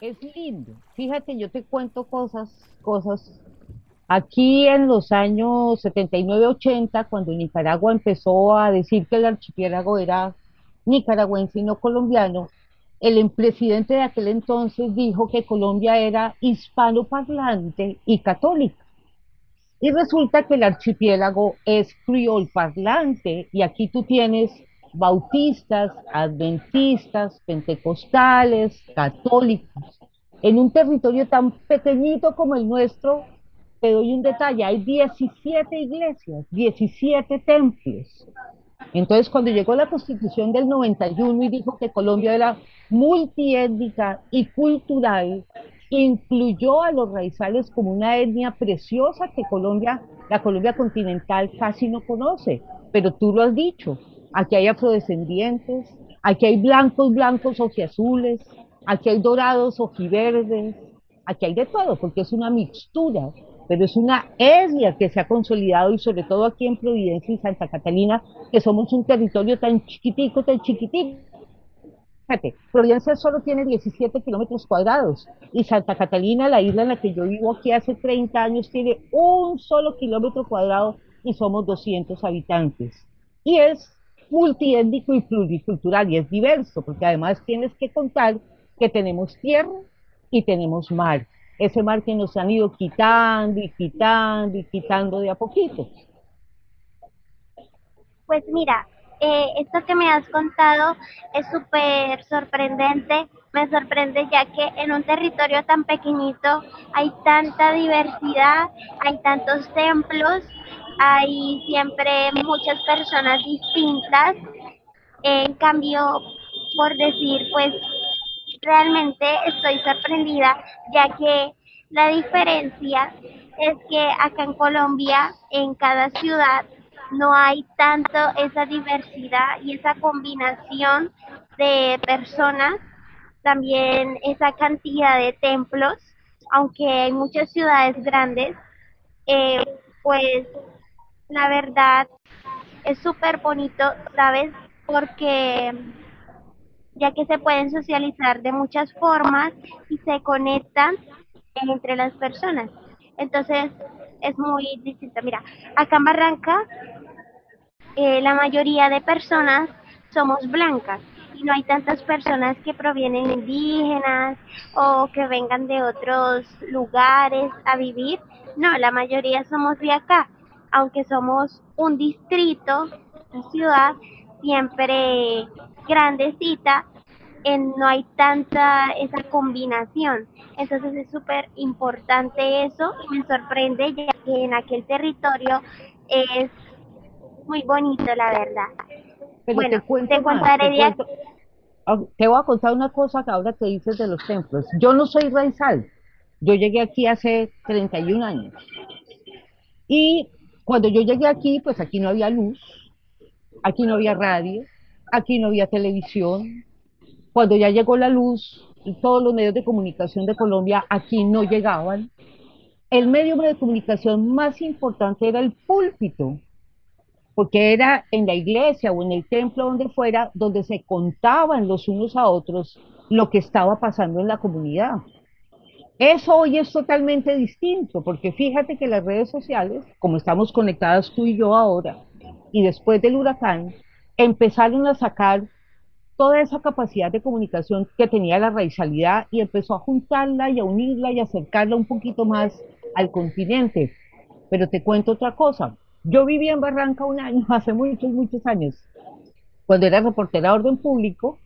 Es lindo. Fíjate, yo te cuento cosas, cosas. Aquí en los años 79-80, cuando Nicaragua empezó a decir que el archipiélago era nicaragüense y no colombiano, el presidente de aquel entonces dijo que Colombia era hispanoparlante y católica. Y resulta que el archipiélago es criol parlante y aquí tú tienes bautistas, adventistas, pentecostales, católicos. En un territorio tan pequeñito como el nuestro, te doy un detalle, hay 17 iglesias, 17 templos. Entonces, cuando llegó la constitución del 91 y dijo que Colombia era multiétnica y cultural, incluyó a los raizales como una etnia preciosa que Colombia, la Colombia continental casi no conoce. Pero tú lo has dicho, aquí hay afrodescendientes, aquí hay blancos, blancos, ojiazules, aquí hay dorados, ojiverdes, aquí hay de todo, porque es una mixtura, pero es una etnia que se ha consolidado y sobre todo aquí en Providencia y Santa Catalina, que somos un territorio tan chiquitico, tan chiquitico. Fíjate, Providencia solo tiene 17 kilómetros cuadrados y Santa Catalina, la isla en la que yo vivo aquí hace 30 años, tiene un solo kilómetro cuadrado y somos 200 habitantes. Y es multiétnico y pluricultural y es diverso, porque además tienes que contar que tenemos tierra y tenemos mar. Ese mar que nos han ido quitando y quitando y quitando de a poquito. Pues mira, eh, esto que me has contado es súper sorprendente. Me sorprende ya que en un territorio tan pequeñito hay tanta diversidad, hay tantos templos, hay siempre muchas personas distintas. En cambio, por decir, pues realmente estoy sorprendida ya que la diferencia es que acá en Colombia, en cada ciudad, no hay tanto esa diversidad y esa combinación de personas, también esa cantidad de templos, aunque hay muchas ciudades grandes, eh, pues la verdad es súper bonito, ¿sabes? Porque ya que se pueden socializar de muchas formas y se conectan entre las personas. Entonces es muy distinto. Mira, acá en Barranca eh, la mayoría de personas somos blancas y no hay tantas personas que provienen indígenas o que vengan de otros lugares a vivir. No, la mayoría somos de acá, aunque somos un distrito, una ciudad siempre grandecita, en, no hay tanta esa combinación. Entonces es súper importante eso y me sorprende ya que en aquel territorio es muy bonito, la verdad. Pero Bueno, te cuento te más, contaré te, de cuento- Ah, te voy a contar una cosa que ahora que dices de los templos. Yo no soy raizal. Yo llegué aquí hace 31 años. Y cuando yo llegué aquí, pues aquí no había luz, aquí no había radio, aquí no había televisión. Cuando ya llegó la luz, todos los medios de comunicación de Colombia aquí no llegaban. El medio de comunicación más importante era el púlpito porque era en la iglesia o en el templo donde fuera, donde se contaban los unos a otros lo que estaba pasando en la comunidad. Eso hoy es totalmente distinto, porque fíjate que las redes sociales, como estamos conectadas tú y yo ahora, y después del huracán, empezaron a sacar toda esa capacidad de comunicación que tenía la raizalidad y empezó a juntarla y a unirla y acercarla un poquito más al continente. Pero te cuento otra cosa. Yo viví en Barranca un año, hace muchos, muchos años. Cuando era reportera de orden público,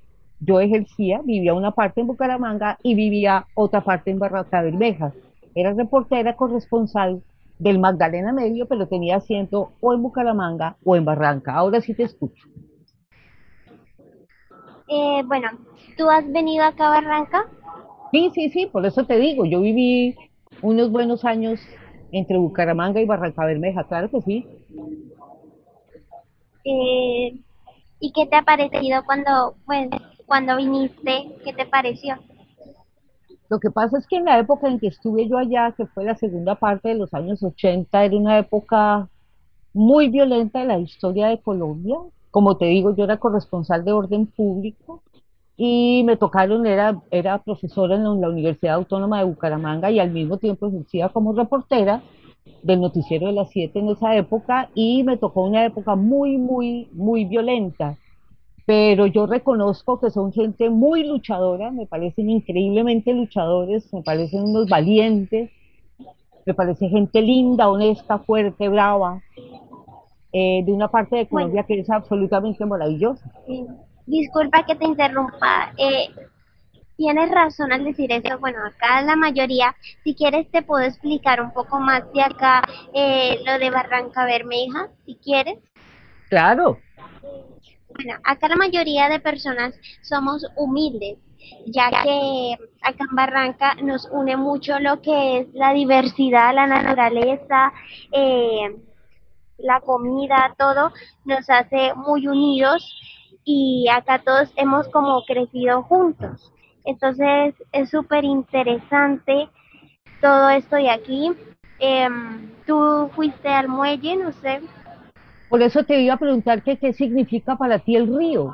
yo ejercía, vivía una parte en Bucaramanga y vivía otra parte en Barranca Bermeja. Era reportera corresponsal del Magdalena Medio, pero tenía asiento o en Bucaramanga o en Barranca. Ahora sí te escucho. Eh, bueno, ¿tú has venido acá a Barranca? Sí, sí, sí, por eso te digo, yo viví unos buenos años entre Bucaramanga y Barranca Bermeja, claro que sí. Eh, ¿Y qué te ha parecido cuando, pues, cuando viniste? ¿Qué te pareció? Lo que pasa es que en la época en que estuve yo allá, que fue la segunda parte de los años 80, era una época muy violenta de la historia de Colombia. Como te digo, yo era corresponsal de orden público y me tocaron, era, era profesora en la Universidad Autónoma de Bucaramanga y al mismo tiempo ejercía como reportera del noticiero de las 7 en esa época y me tocó una época muy, muy, muy violenta. Pero yo reconozco que son gente muy luchadora, me parecen increíblemente luchadores, me parecen unos valientes, me parece gente linda, honesta, fuerte, brava, eh, de una parte de Colombia que es absolutamente maravillosa. Disculpa que te interrumpa. Eh, tienes razón al decir eso. Bueno, acá la mayoría, si quieres te puedo explicar un poco más de acá eh, lo de Barranca Bermeja, si quieres. Claro. Bueno, acá la mayoría de personas somos humildes, ya que acá en Barranca nos une mucho lo que es la diversidad, la naturaleza, eh, la comida, todo nos hace muy unidos y acá todos hemos como crecido juntos. Entonces es súper interesante todo esto de aquí. Em, Tú fuiste al muelle, no sé. Por eso te iba a preguntar que qué significa para ti el río.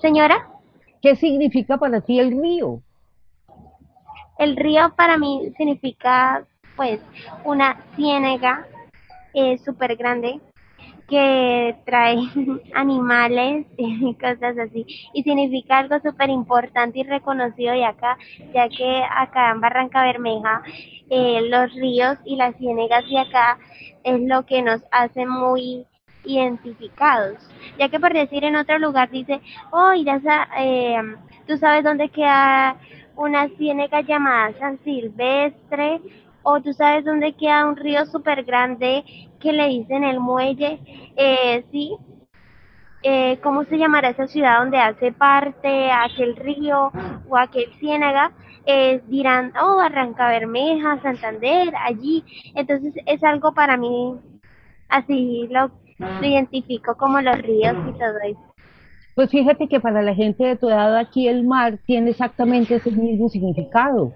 Señora, ¿Qué significa para ti el río? el río para mí significa pues una ciénaga eh, súper grande que trae animales y cosas así. Y significa algo súper importante y reconocido de acá, ya que acá en Barranca Bermeja eh, los ríos y las ciénegas de acá es lo que nos hace muy identificados. Ya que por decir en otro lugar dice, oh, irás a, eh, tú sabes dónde queda una ciénaga llamada San Silvestre, o tú sabes dónde queda un río súper grande que le dicen el muelle, eh, sí, eh, ¿cómo se llamará esa ciudad donde hace parte aquel río o aquel ciénaga? Eh, dirán, oh, Barranca Bermeja, Santander, allí. Entonces es algo para mí, así lo, lo identifico como los ríos y todo eso. Pues fíjate que para la gente de tu edad aquí el mar tiene exactamente ese mismo significado.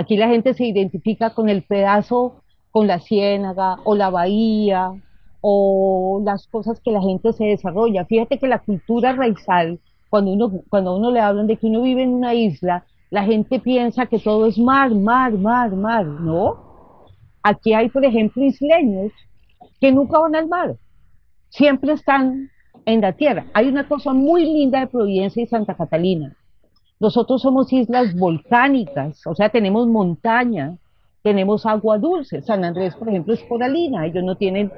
Aquí la gente se identifica con el pedazo, con la ciénaga o la bahía o las cosas que la gente se desarrolla. Fíjate que la cultura raizal, cuando uno, cuando uno le hablan de que uno vive en una isla, la gente piensa que todo es mar, mar, mar, mar. No. Aquí hay, por ejemplo, isleños que nunca van al mar, siempre están en la tierra. Hay una cosa muy linda de Providencia y Santa Catalina. Nosotros somos islas volcánicas, o sea, tenemos montaña, tenemos agua dulce. San Andrés, por ejemplo, es coralina, ellos no tienen,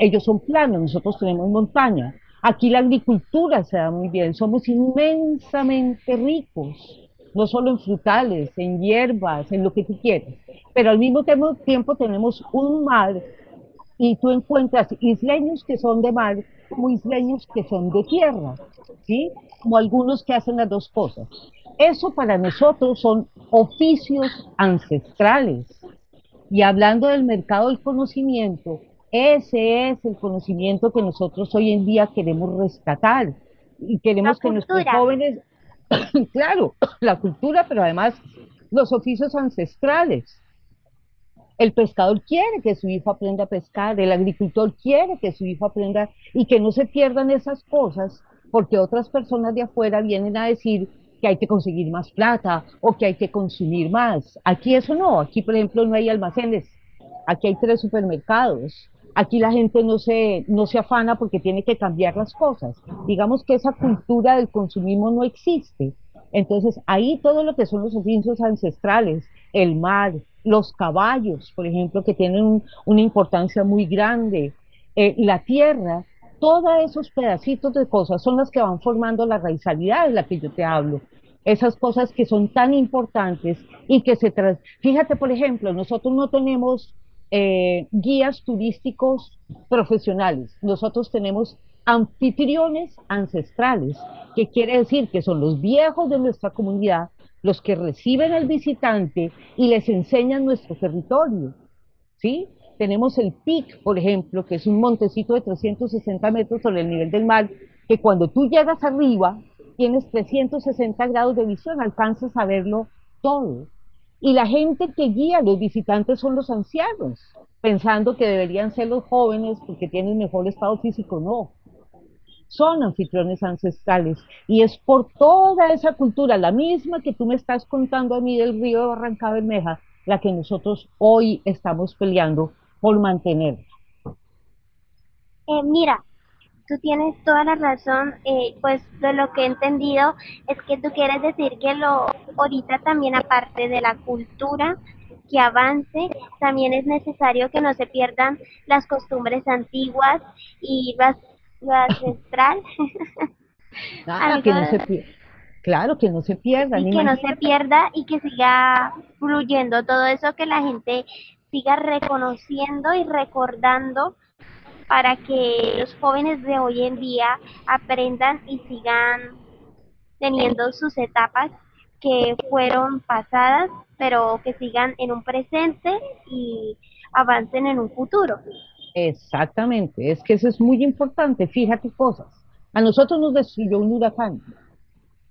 ellos son planos, nosotros tenemos montaña. Aquí la agricultura se da muy bien, somos inmensamente ricos, no solo en frutales, en hierbas, en lo que tú quieras, pero al mismo tiempo, tiempo tenemos un mar y tú encuentras isleños que son de mar como isleños que son de tierra, ¿sí? Como algunos que hacen las dos cosas. Eso para nosotros son oficios ancestrales. Y hablando del mercado del conocimiento, ese es el conocimiento que nosotros hoy en día queremos rescatar y queremos que nuestros jóvenes, claro, la cultura, pero además los oficios ancestrales. El pescador quiere que su hijo aprenda a pescar, el agricultor quiere que su hijo aprenda y que no se pierdan esas cosas porque otras personas de afuera vienen a decir que hay que conseguir más plata o que hay que consumir más. Aquí eso no, aquí por ejemplo no hay almacenes, aquí hay tres supermercados, aquí la gente no se, no se afana porque tiene que cambiar las cosas. Digamos que esa cultura del consumismo no existe. Entonces ahí todo lo que son los oficios ancestrales, el mar, los caballos, por ejemplo, que tienen un- una importancia muy grande, eh, la tierra, todos esos pedacitos de cosas son las que van formando la raizalidad de la que yo te hablo. esas cosas que son tan importantes y que se tras... Fíjate, por ejemplo, nosotros no tenemos eh, guías turísticos profesionales, nosotros tenemos anfitriones ancestrales, que quiere decir que son los viejos de nuestra comunidad los que reciben al visitante y les enseñan nuestro territorio, ¿sí? Tenemos el PIC, por ejemplo, que es un montecito de 360 metros sobre el nivel del mar, que cuando tú llegas arriba, tienes 360 grados de visión, alcanzas a verlo todo. Y la gente que guía a los visitantes son los ancianos, pensando que deberían ser los jóvenes porque tienen mejor estado físico. No, son anfitriones ancestrales. Y es por toda esa cultura, la misma que tú me estás contando a mí del río de Barranca Bermeja, la que nosotros hoy estamos peleando por mantener. Eh, mira, tú tienes toda la razón, eh, pues de lo que he entendido es que tú quieres decir que lo ahorita también aparte de la cultura que avance, también es necesario que no se pierdan las costumbres antiguas y las, lo ancestral. Claro, que no se pierda. Claro, que no se pierda. Y que no se pierda y que siga fluyendo todo eso que la gente siga reconociendo y recordando para que los jóvenes de hoy en día aprendan y sigan teniendo sus etapas que fueron pasadas, pero que sigan en un presente y avancen en un futuro. Exactamente, es que eso es muy importante. Fíjate cosas. A nosotros nos destruyó un huracán.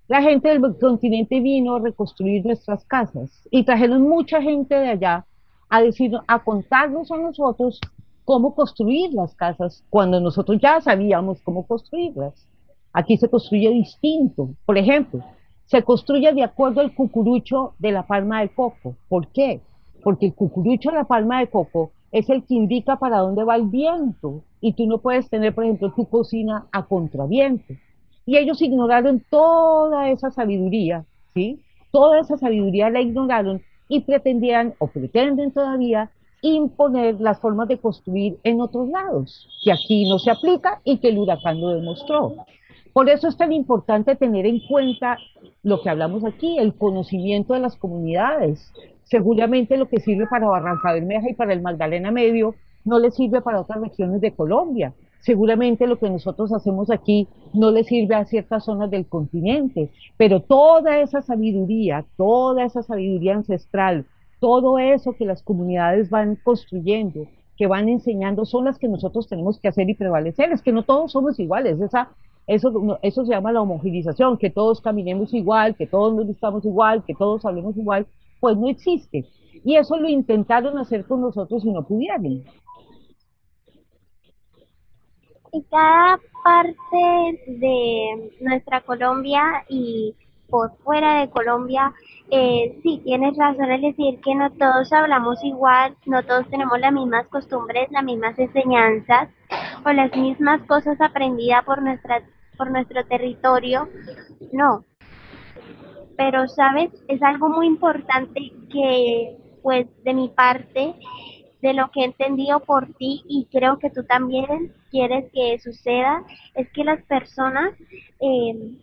La gente del continente vino a reconstruir nuestras casas y trajeron mucha gente de allá a decir, a contarnos a nosotros cómo construir las casas cuando nosotros ya sabíamos cómo construirlas. Aquí se construye distinto. Por ejemplo, se construye de acuerdo al cucurucho de la palma de coco. ¿Por qué? Porque el cucurucho de la palma de coco es el que indica para dónde va el viento y tú no puedes tener, por ejemplo, tu cocina a contraviento. Y ellos ignoraron toda esa sabiduría, ¿sí? Toda esa sabiduría la ignoraron y pretendían o pretenden todavía imponer las formas de construir en otros lados, que aquí no se aplica y que el huracán lo demostró. Por eso es tan importante tener en cuenta lo que hablamos aquí, el conocimiento de las comunidades. Seguramente lo que sirve para Barranca Bermeja y para el Magdalena Medio no le sirve para otras regiones de Colombia. Seguramente lo que nosotros hacemos aquí no le sirve a ciertas zonas del continente, pero toda esa sabiduría, toda esa sabiduría ancestral, todo eso que las comunidades van construyendo, que van enseñando, son las que nosotros tenemos que hacer y prevalecer. Es que no todos somos iguales, esa, eso, eso se llama la homogenización, que todos caminemos igual, que todos nos vistamos igual, que todos hablemos igual, pues no existe. Y eso lo intentaron hacer con nosotros y no pudieron. Y cada parte de nuestra Colombia y por fuera de Colombia, eh, sí, tienes razón al decir que no todos hablamos igual, no todos tenemos las mismas costumbres, las mismas enseñanzas o las mismas cosas aprendidas por, nuestra, por nuestro territorio, no. Pero, ¿sabes? Es algo muy importante que, pues, de mi parte, de lo que he entendido por ti y creo que tú también quieres que suceda, es que las personas eh,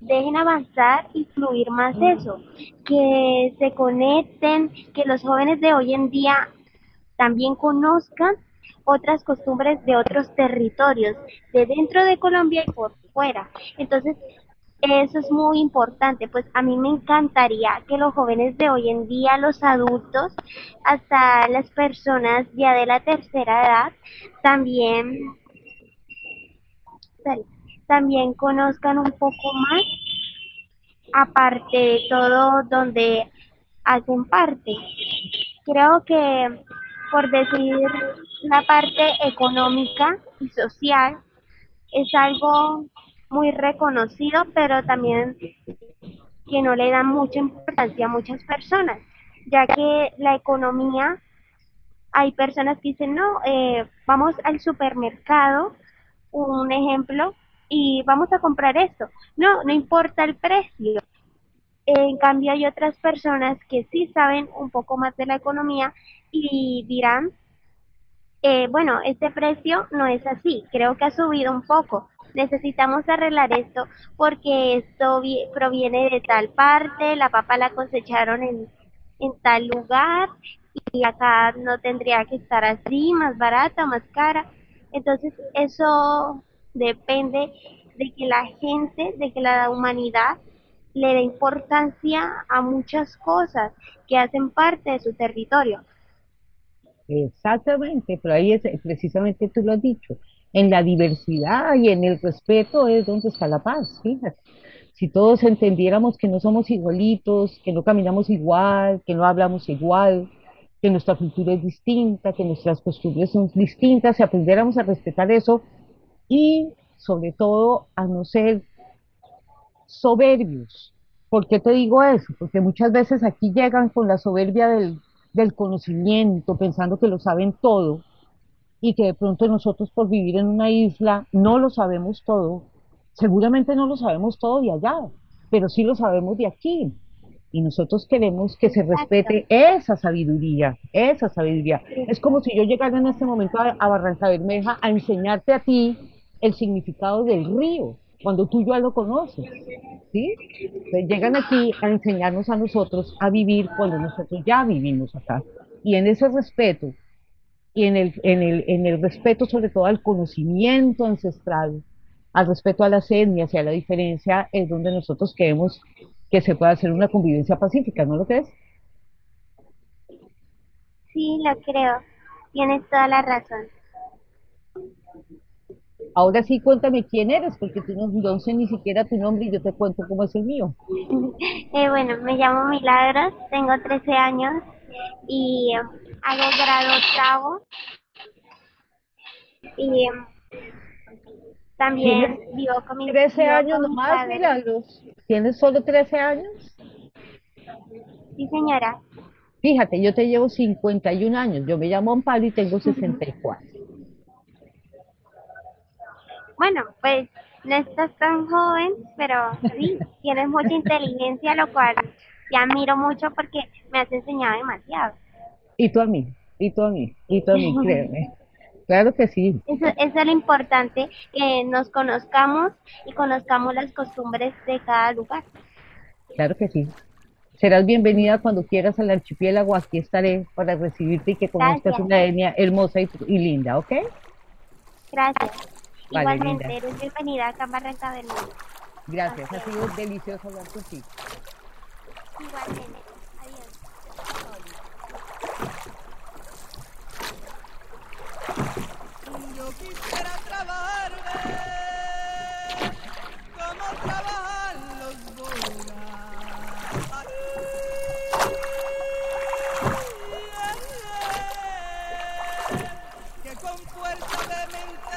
dejen avanzar y fluir más eso, que se conecten, que los jóvenes de hoy en día también conozcan otras costumbres de otros territorios, de dentro de Colombia y por fuera. Entonces, eso es muy importante, pues a mí me encantaría que los jóvenes de hoy en día, los adultos, hasta las personas ya de la tercera edad, también también conozcan un poco más, aparte de todo donde hacen parte. Creo que, por decir la parte económica y social, es algo muy reconocido, pero también que no le dan mucha importancia a muchas personas, ya que la economía, hay personas que dicen, no, eh, vamos al supermercado, un ejemplo, y vamos a comprar esto. No, no importa el precio. En cambio hay otras personas que sí saben un poco más de la economía y dirán, eh, bueno, este precio no es así, creo que ha subido un poco. Necesitamos arreglar esto porque esto proviene de tal parte, la papa la cosecharon en, en tal lugar y acá no tendría que estar así, más barata, más cara. Entonces eso depende de que la gente, de que la humanidad le dé importancia a muchas cosas que hacen parte de su territorio. Exactamente, pero ahí es precisamente tú lo has dicho, en la diversidad y en el respeto es donde está la paz, fíjate. Si todos entendiéramos que no somos igualitos, que no caminamos igual, que no hablamos igual, que nuestra cultura es distinta, que nuestras costumbres son distintas, si aprendiéramos a respetar eso y sobre todo a no ser soberbios. ¿Por qué te digo eso? Porque muchas veces aquí llegan con la soberbia del, del conocimiento, pensando que lo saben todo y que de pronto nosotros por vivir en una isla no lo sabemos todo. Seguramente no lo sabemos todo de allá, pero sí lo sabemos de aquí. Y nosotros queremos que se respete esa sabiduría, esa sabiduría. Es como si yo llegara en este momento a, a Barranca Bermeja a enseñarte a ti el significado del río, cuando tú ya lo conoces. ¿sí? llegan aquí a enseñarnos a nosotros a vivir cuando nosotros ya vivimos acá. Y en ese respeto, y en el, en el, en el respeto sobre todo al conocimiento ancestral, al respeto a las etnias y a la diferencia, es donde nosotros queremos que se pueda hacer una convivencia pacífica, ¿no lo crees? Sí, lo creo. Tienes toda la razón. Ahora sí, cuéntame quién eres, porque tú no, sé ni siquiera tu nombre y yo te cuento cómo es el mío. Eh, bueno, me llamo Milagros, tengo 13 años y hago grado octavo. Y también vivo con mi 13 años nomás, Milagros. ¿Tienes solo 13 años? Sí, señora. Fíjate, yo te llevo 51 años. Yo me llamo Amparo y tengo 64. Bueno, pues no estás tan joven, pero sí, tienes mucha inteligencia, lo cual te admiro mucho porque me has enseñado demasiado. Y tú a mí, y tú a mí, y tú a mí, créeme. Claro que sí. Eso, eso, es lo importante, que nos conozcamos y conozcamos las costumbres de cada lugar. Claro que sí. Serás bienvenida cuando quieras al archipiélago, aquí estaré para recibirte y que conozcas una etnia hermosa y, y linda, ¿ok? Gracias. Igualmente, eres bienvenida a Camarrenta del Mundo. Gracias, ha sido delicioso hablar contigo. Igualmente, adiós. Yo quisiera trabajar como trabajan los boras. Que con fuerza de mente